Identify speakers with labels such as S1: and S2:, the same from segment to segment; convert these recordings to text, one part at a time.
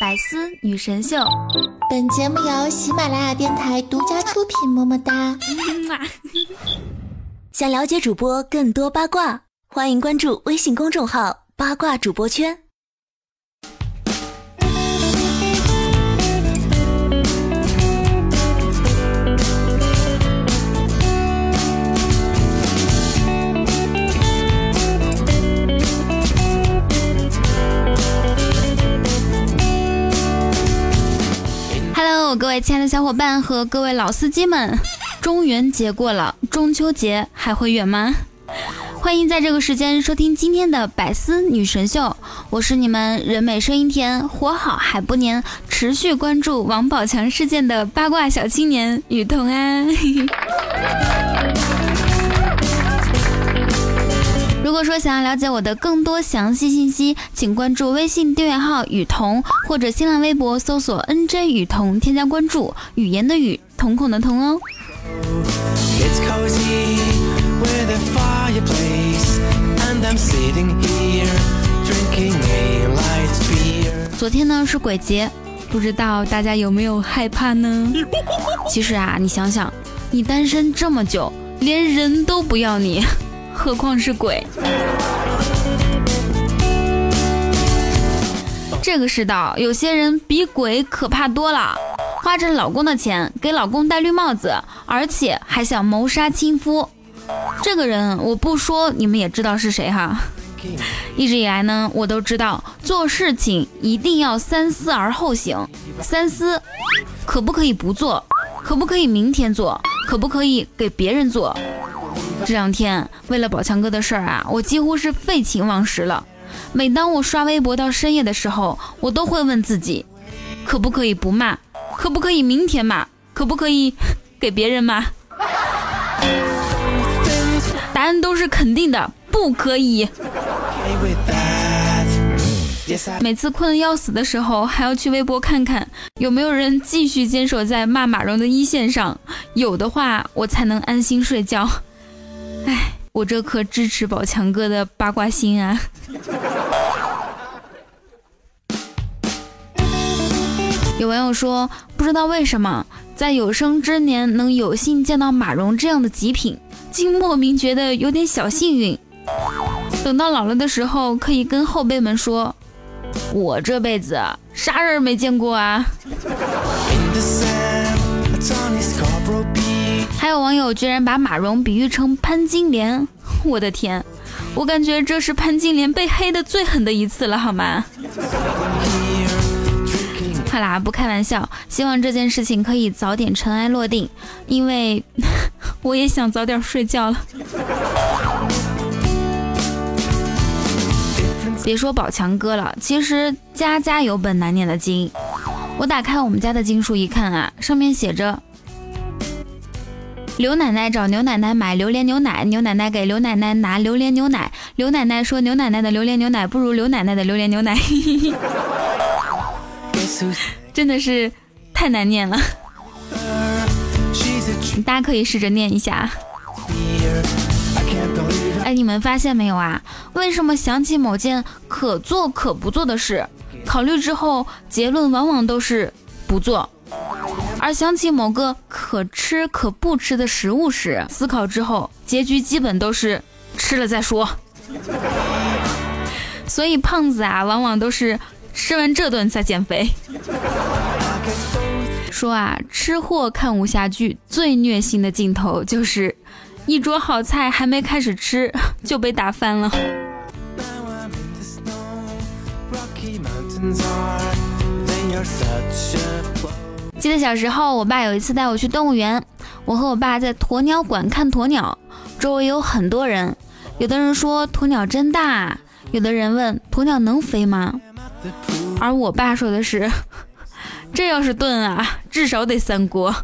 S1: 百思女神秀，
S2: 本节目由喜马拉雅电台独家出品。么么哒！
S3: 想了解主播更多八卦，欢迎关注微信公众号“八卦主播圈”。
S1: 各位亲爱的小伙伴和各位老司机们，中元节过了，中秋节还会远吗？欢迎在这个时间收听今天的百思女神秀，我是你们人美声音甜、活好还不粘、持续关注王宝强事件的八卦小青年雨桐啊。如果说想要了解我的更多详细信息，请关注微信订阅号雨桐，或者新浪微博搜索 NJ 雨桐，添加关注。语言的语，瞳孔的瞳哦。昨天呢是鬼节，不知道大家有没有害怕呢？其实啊，你想想，你单身这么久，连人都不要你。何况是鬼。这个世道，有些人比鬼可怕多了，花着老公的钱给老公戴绿帽子，而且还想谋杀亲夫。这个人我不说，你们也知道是谁哈。一直以来呢，我都知道做事情一定要三思而后行。三思，可不可以不做？可不可以明天做？可不可以给别人做？这两天为了宝强哥的事儿啊，我几乎是废寝忘食了。每当我刷微博到深夜的时候，我都会问自己，可不可以不骂？可不可以明天骂？可不可以给别人骂？答案都是肯定的，不可以。每次困得要死的时候，还要去微博看看有没有人继续坚守在骂马蓉的一线上，有的话我才能安心睡觉。哎，我这颗支持宝强哥的八卦心啊！有网友说，不知道为什么在有生之年能有幸见到马蓉这样的极品，竟莫名觉得有点小幸运。等到老了的时候，可以跟后辈们说，我这辈子啥人没见过啊！网友居然把马蓉比喻成潘金莲，我的天，我感觉这是潘金莲被黑的最狠的一次了，好吗？好啦，不开玩笑，希望这件事情可以早点尘埃落定，因为 我也想早点睡觉了。别说宝强哥了，其实家家有本难念的经。我打开我们家的经书一看啊，上面写着。刘奶奶找牛奶奶买榴莲牛奶，牛奶奶给刘奶奶拿榴莲牛奶。刘奶奶说：“牛奶奶的榴莲牛奶不如刘奶奶的榴莲牛奶。”真的是太难念了，大家可以试着念一下。哎，你们发现没有啊？为什么想起某件可做可不做的事，考虑之后结论往往都是不做？而想起某个可吃可不吃的食物时，思考之后，结局基本都是吃了再说。所以胖子啊，往往都是吃完这顿再减肥。说啊，吃货看武侠剧最虐心的镜头，就是一桌好菜还没开始吃 就被打翻了。记得小时候，我爸有一次带我去动物园，我和我爸在鸵鸟馆看鸵鸟，周围有很多人，有的人说鸵鸟真大，有的人问鸵鸟能飞吗？而我爸说的是，这要是炖啊，至少得三锅。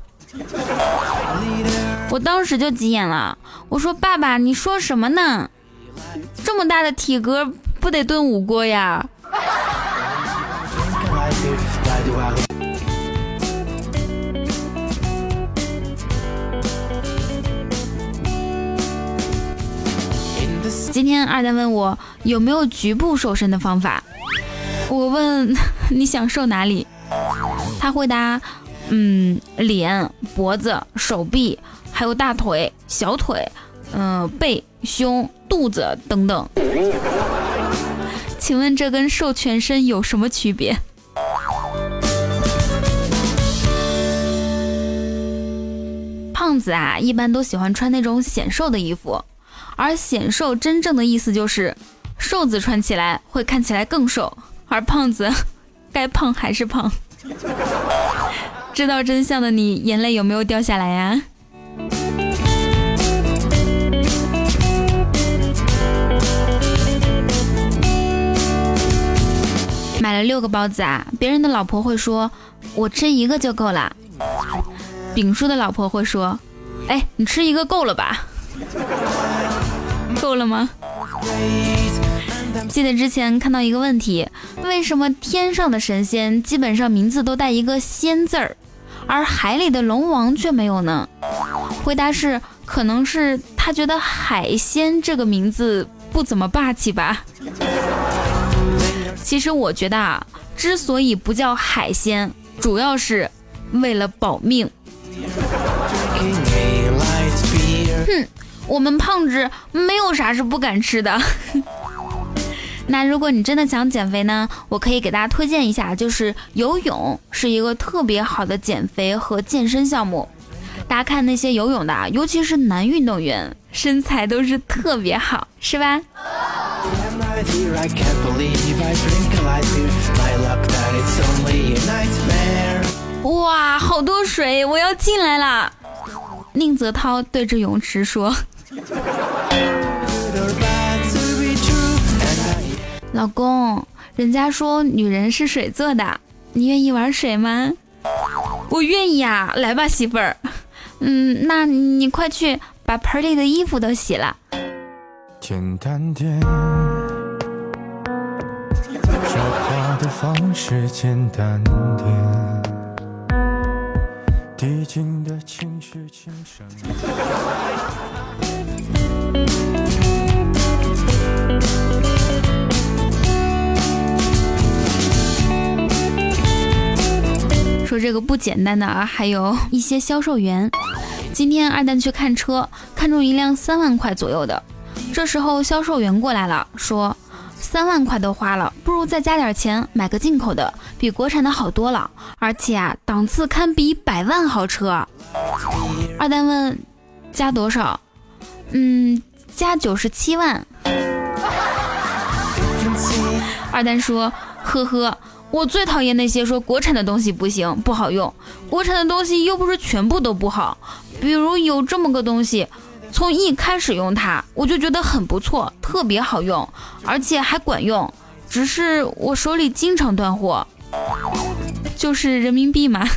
S1: 我当时就急眼了，我说爸爸，你说什么呢？这么大的体格，不得炖五锅呀？今天二蛋问我有没有局部瘦身的方法，我问 你想瘦哪里？他回答，嗯，脸、脖子、手臂，还有大腿、小腿，嗯，背、胸、肚子等等。请问这跟瘦全身有什么区别？胖子啊，一般都喜欢穿那种显瘦的衣服，而显瘦真正的意思就是瘦子穿起来会看起来更瘦，而胖子 该胖还是胖。知道真相的你，眼泪有没有掉下来呀？买了六个包子啊，别人的老婆会说：“我吃一个就够了。”丙叔的老婆会说：“哎，你吃一个够了吧？够了吗？”记得之前看到一个问题：为什么天上的神仙基本上名字都带一个“仙”字儿，而海里的龙王却没有呢？回答是：可能是他觉得海鲜这个名字不怎么霸气吧。其实我觉得啊，之所以不叫海鲜，主要是为了保命。哼，我们胖子没有啥是不敢吃的。那如果你真的想减肥呢，我可以给大家推荐一下，就是游泳是一个特别好的减肥和健身项目。大家看那些游泳的，尤其是男运动员，身材都是特别好，是吧？哇，好多水，我要进来了。宁泽涛对着泳池说：“老公，人家说女人是水做的，你愿意玩水吗？”我愿意啊，来吧，媳妇儿。嗯，那你快去把盆里的衣服都洗了。简单点，说话的方式简单点。递进的情绪轻声。说这个不简单的啊，还有一些销售员。今天二蛋去看车，看中一辆三万块左右的。这时候销售员过来了，说三万块都花了，不如再加点钱买个进口的，比国产的好多了，而且啊档次堪比百万豪车。二蛋问加多少？嗯，加九十七万。二蛋说呵呵。我最讨厌那些说国产的东西不行不好用，国产的东西又不是全部都不好。比如有这么个东西，从一开始用它，我就觉得很不错，特别好用，而且还管用。只是我手里经常断货，就是人民币嘛。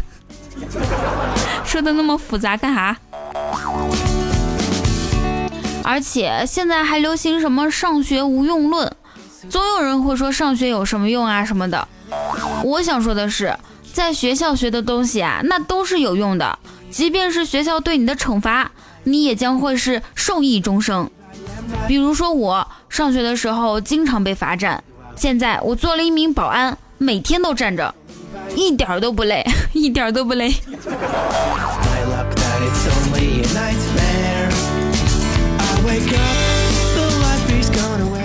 S1: 说的那么复杂干啥？而且现在还流行什么上学无用论，总有人会说上学有什么用啊什么的。我想说的是，在学校学的东西啊，那都是有用的。即便是学校对你的惩罚，你也将会是受益终生。比如说，我上学的时候经常被罚站，现在我做了一名保安，每天都站着，一点都不累，一点都不累。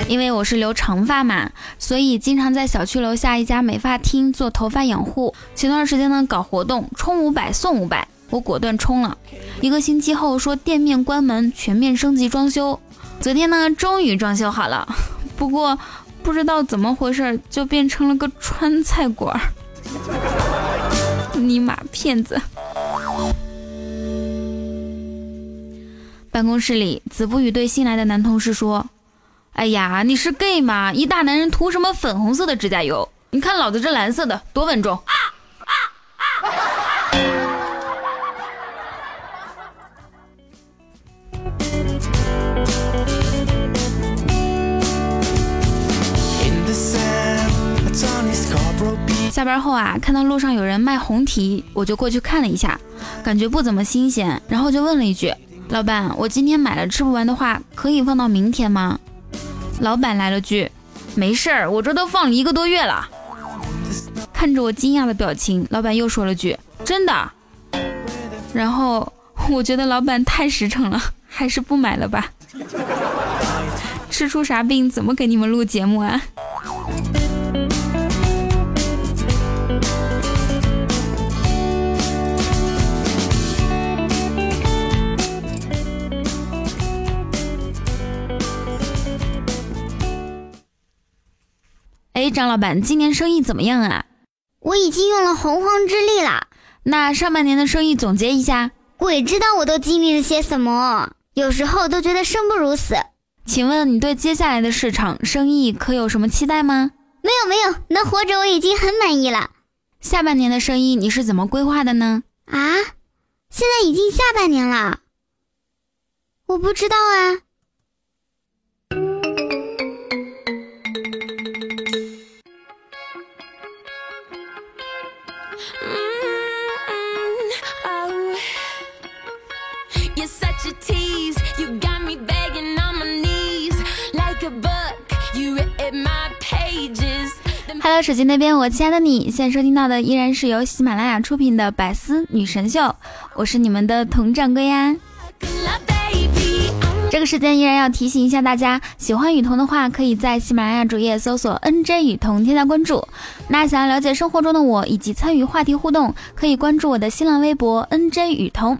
S1: 因为我是留长发嘛，所以经常在小区楼下一家美发厅做头发养护。前段时间呢搞活动，充五百送五百，我果断冲了。一个星期后说店面关门，全面升级装修。昨天呢终于装修好了，不过不知道怎么回事就变成了个川菜馆儿。尼玛骗子！办公室里，子不语对新来的男同事说。哎呀，你是 gay 吗？一大男人涂什么粉红色的指甲油？你看老子这蓝色的多稳重。下班后啊，看到路上有人卖红提，我就过去看了一下，感觉不怎么新鲜，然后就问了一句：“老板，我今天买了吃不完的话，可以放到明天吗？”老板来了句：“没事儿，我这都放了一个多月了。”看着我惊讶的表情，老板又说了句：“真的。”然后我觉得老板太实诚了，还是不买了吧。吃出啥病？怎么给你们录节目啊？张老板，今年生意怎么样啊？
S4: 我已经用了洪荒之力了。
S1: 那上半年的生意总结一下，
S4: 鬼知道我都经历了些什么，有时候都觉得生不如死。
S1: 请问你对接下来的市场生意可有什么期待吗？
S4: 没有没有，能活着我已经很满意了。
S1: 下半年的生意你是怎么规划的呢？
S4: 啊，现在已经下半年了，我不知道啊。
S1: Hello，手机那边，我亲爱的你，现在收听到的依然是由喜马拉雅出品的《百思女神秀》，我是你们的佟掌柜呀。这个时间依然要提醒一下大家，喜欢雨桐的话，可以在喜马拉雅主页搜索 “nj 雨桐”添加关注。那想要了解生活中的我以及参与话题互动，可以关注我的新浪微博 “nj 雨桐”。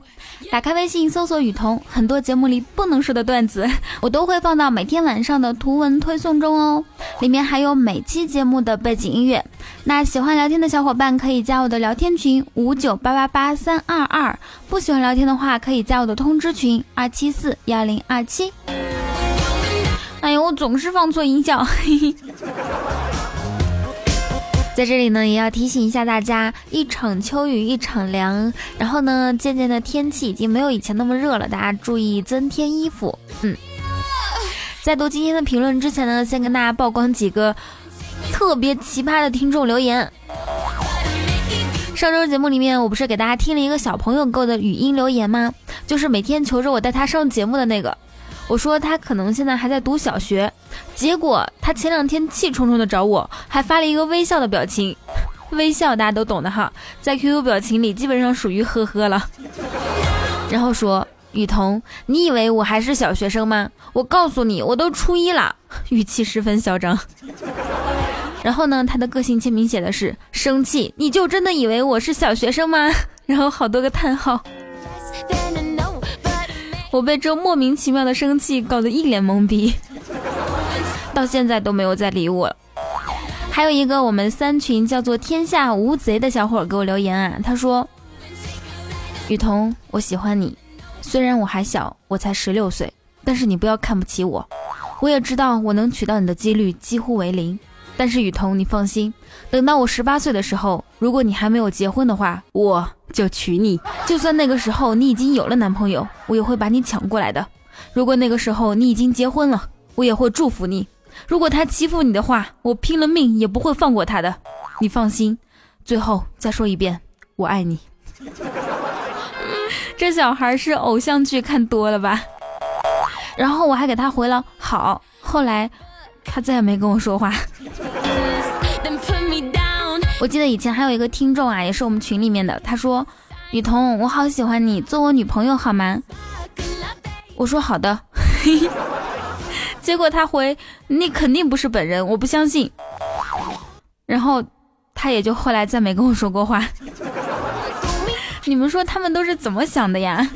S1: 打开微信搜索雨桐，很多节目里不能说的段子，我都会放到每天晚上的图文推送中哦。里面还有每期节目的背景音乐。那喜欢聊天的小伙伴可以加我的聊天群五九八八八三二二，不喜欢聊天的话可以加我的通知群二七四幺零二七。哎呦，我总是放错音效。嘿嘿。在这里呢，也要提醒一下大家，一场秋雨一场凉，然后呢，渐渐的天气已经没有以前那么热了，大家注意增添衣服。嗯，在读今天的评论之前呢，先跟大家曝光几个特别奇葩的听众留言。上周节目里面，我不是给大家听了一个小朋友给我的语音留言吗？就是每天求着我带他上节目的那个。我说他可能现在还在读小学，结果他前两天气冲冲的找我，还发了一个微笑的表情，微笑大家都懂的哈，在 QQ 表情里基本上属于呵呵了。然后说雨桐，你以为我还是小学生吗？我告诉你，我都初一了，语气十分嚣张。然后呢，他的个性签名写的是生气，你就真的以为我是小学生吗？然后好多个叹号。我被这莫名其妙的生气搞得一脸懵逼，到现在都没有再理我。还有一个我们三群叫做“天下无贼”的小伙给我留言啊，他说：“雨桐，我喜欢你，虽然我还小，我才十六岁，但是你不要看不起我。我也知道我能娶到你的几率几乎为零。”但是雨桐，你放心，等到我十八岁的时候，如果你还没有结婚的话，我就娶你。就算那个时候你已经有了男朋友，我也会把你抢过来的。如果那个时候你已经结婚了，我也会祝福你。如果他欺负你的话，我拼了命也不会放过他的。你放心。最后再说一遍，我爱你。这小孩是偶像剧看多了吧？然后我还给他回了好。后来。他再也没跟我说话。我记得以前还有一个听众啊，也是我们群里面的，他说：“雨桐，我好喜欢你，做我女朋友好吗？”我说：“好的。”结果他回：“你肯定不是本人，我不相信。”然后他也就后来再没跟我说过话。你们说他们都是怎么想的呀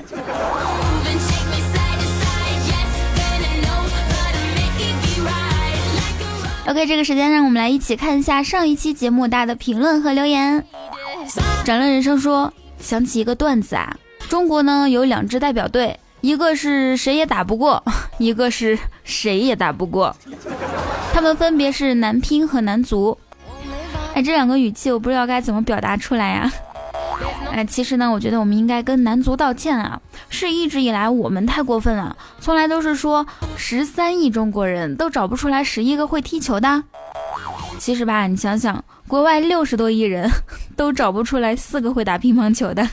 S1: ？OK，这个时间让我们来一起看一下上一期节目大家的评论和留言。展乐人生说，想起一个段子啊，中国呢有两支代表队，一个是谁也打不过，一个是谁也打不过，他们分别是男乒和男足。哎，这两个语气我不知道该怎么表达出来呀。哎，其实呢，我觉得我们应该跟男足道歉啊！是一直以来我们太过分了，从来都是说十三亿中国人都找不出来十一个会踢球的。其实吧，你想想，国外六十多亿人都找不出来四个会打乒乓球的，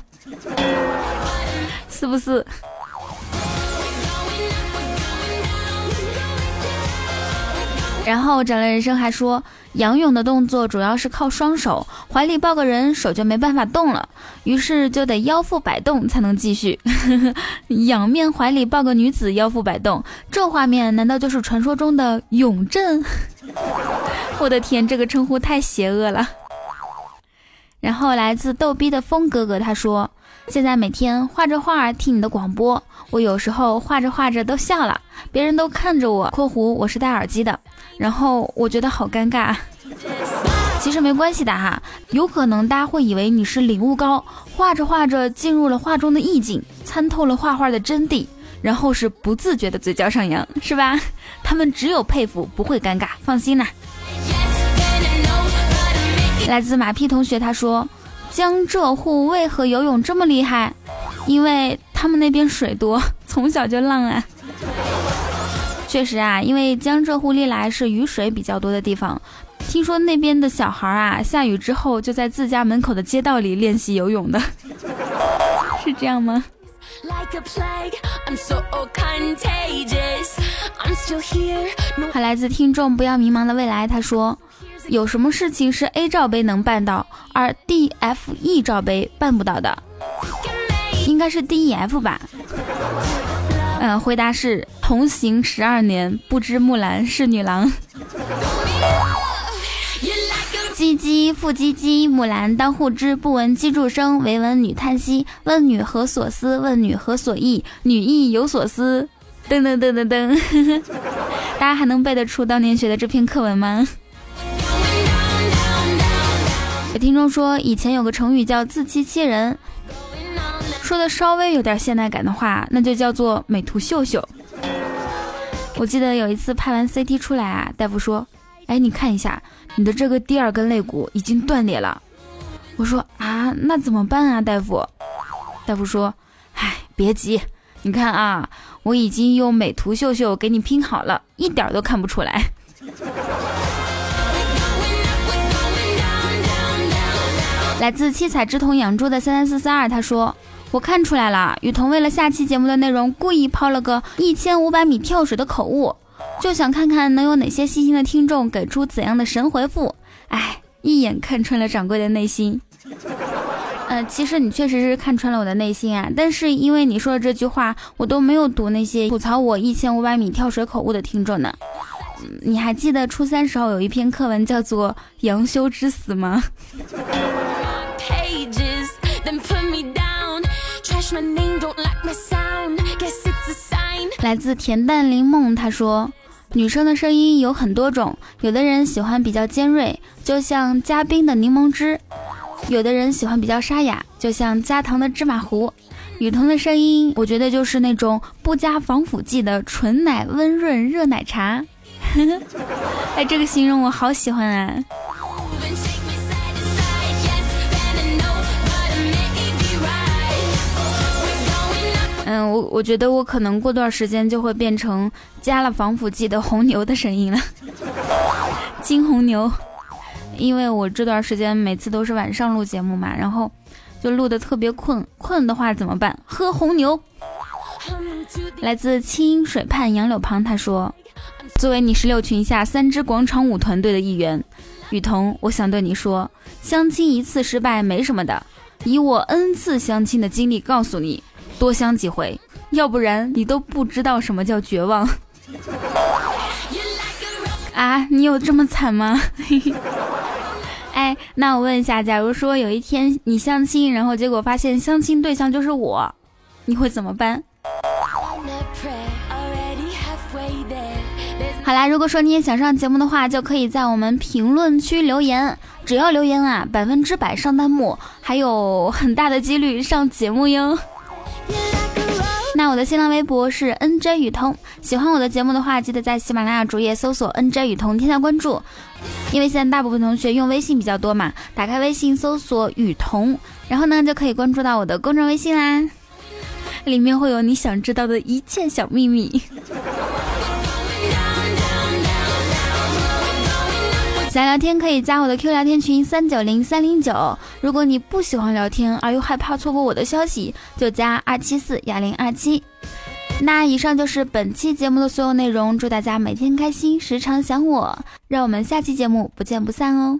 S1: 是不是？然后整了人生还说，仰泳的动作主要是靠双手，怀里抱个人手就没办法动了，于是就得腰腹摆动才能继续。仰面怀里抱个女子腰腹摆动，这画面难道就是传说中的泳阵？我的天，这个称呼太邪恶了。然后来自逗逼的风哥哥他说，现在每天画着画儿听你的广播，我有时候画着画着都笑了，别人都看着我（括弧我是戴耳机的）。然后我觉得好尴尬，其实没关系的哈，有可能大家会以为你是领悟高，画着画着进入了画中的意境，参透了画画的真谛，然后是不自觉的嘴角上扬，是吧？他们只有佩服，不会尴尬，放心啦。来自马屁同学他说，江浙沪为何游泳这么厉害？因为他们那边水多，从小就浪啊。确实啊，因为江浙沪历来是雨水比较多的地方，听说那边的小孩啊，下雨之后就在自家门口的街道里练习游泳的，是这样吗？还来自听众不要迷茫的未来，他说，有什么事情是 A 罩杯能办到，而 D、F、E 罩杯办不到的？应该是 D、E、F 吧。回答是同行十二年，不知木兰是女郎。唧唧复唧唧，木兰当户织，不闻机杼声，惟闻女叹息。问女何所思？问女何所忆？女亦有所思。噔噔噔噔噔，大家还能背得出当年学的这篇课文吗？有听众说，以前有个成语叫自欺欺人。说的稍微有点现代感的话，那就叫做美图秀秀。我记得有一次拍完 CT 出来啊，大夫说：“哎，你看一下，你的这个第二根肋骨已经断裂了。”我说：“啊，那怎么办啊，大夫？”大夫说：“哎，别急，你看啊，我已经用美图秀秀给你拼好了，一点都看不出来。”来自七彩之瞳养猪的三三四四二，他说。我看出来了，雨桐为了下期节目的内容，故意抛了个一千五百米跳水的口误，就想看看能有哪些细心的听众给出怎样的神回复。哎，一眼看穿了掌柜的内心。呃，其实你确实是看穿了我的内心啊，但是因为你说的这句话，我都没有读那些吐槽我一千五百米跳水口误的听众呢。你还记得初三时候有一篇课文叫做《杨修之死》吗？来自恬淡林梦，他说：“女生的声音有很多种，有的人喜欢比较尖锐，就像加冰的柠檬汁；有的人喜欢比较沙哑，就像加糖的芝麻糊。雨桐的声音，我觉得就是那种不加防腐剂的纯奶温润热奶茶。”哎，这个形容我好喜欢啊！嗯，我我觉得我可能过段时间就会变成加了防腐剂的红牛的声音了，金红牛。因为我这段时间每次都是晚上录节目嘛，然后就录的特别困，困的话怎么办？喝红牛。来自清水畔杨柳旁，他说：“作为你十六群下三支广场舞团队的一员，雨桐，我想对你说，相亲一次失败没什么的，以我 N 次相亲的经历告诉你。”多相几回，要不然你都不知道什么叫绝望 啊！你有这么惨吗？哎，那我问一下，假如说有一天你相亲，然后结果发现相亲对象就是我，你会怎么办？好啦，如果说你也想上节目的话，就可以在我们评论区留言，只要留言啊，百分之百上弹幕，还有很大的几率上节目哟。那我的新浪微博是 N J 雨桐，喜欢我的节目的话，记得在喜马拉雅主页搜索 N J 雨桐，添加关注。因为现在大部分同学用微信比较多嘛，打开微信搜索雨桐，然后呢就可以关注到我的公众微信啦，里面会有你想知道的一切小秘密。想聊天可以加我的 Q 聊天群三九零三零九。如果你不喜欢聊天而又害怕错过我的消息，就加二七四幺零二七。那以上就是本期节目的所有内容，祝大家每天开心，时常想我，让我们下期节目不见不散哦。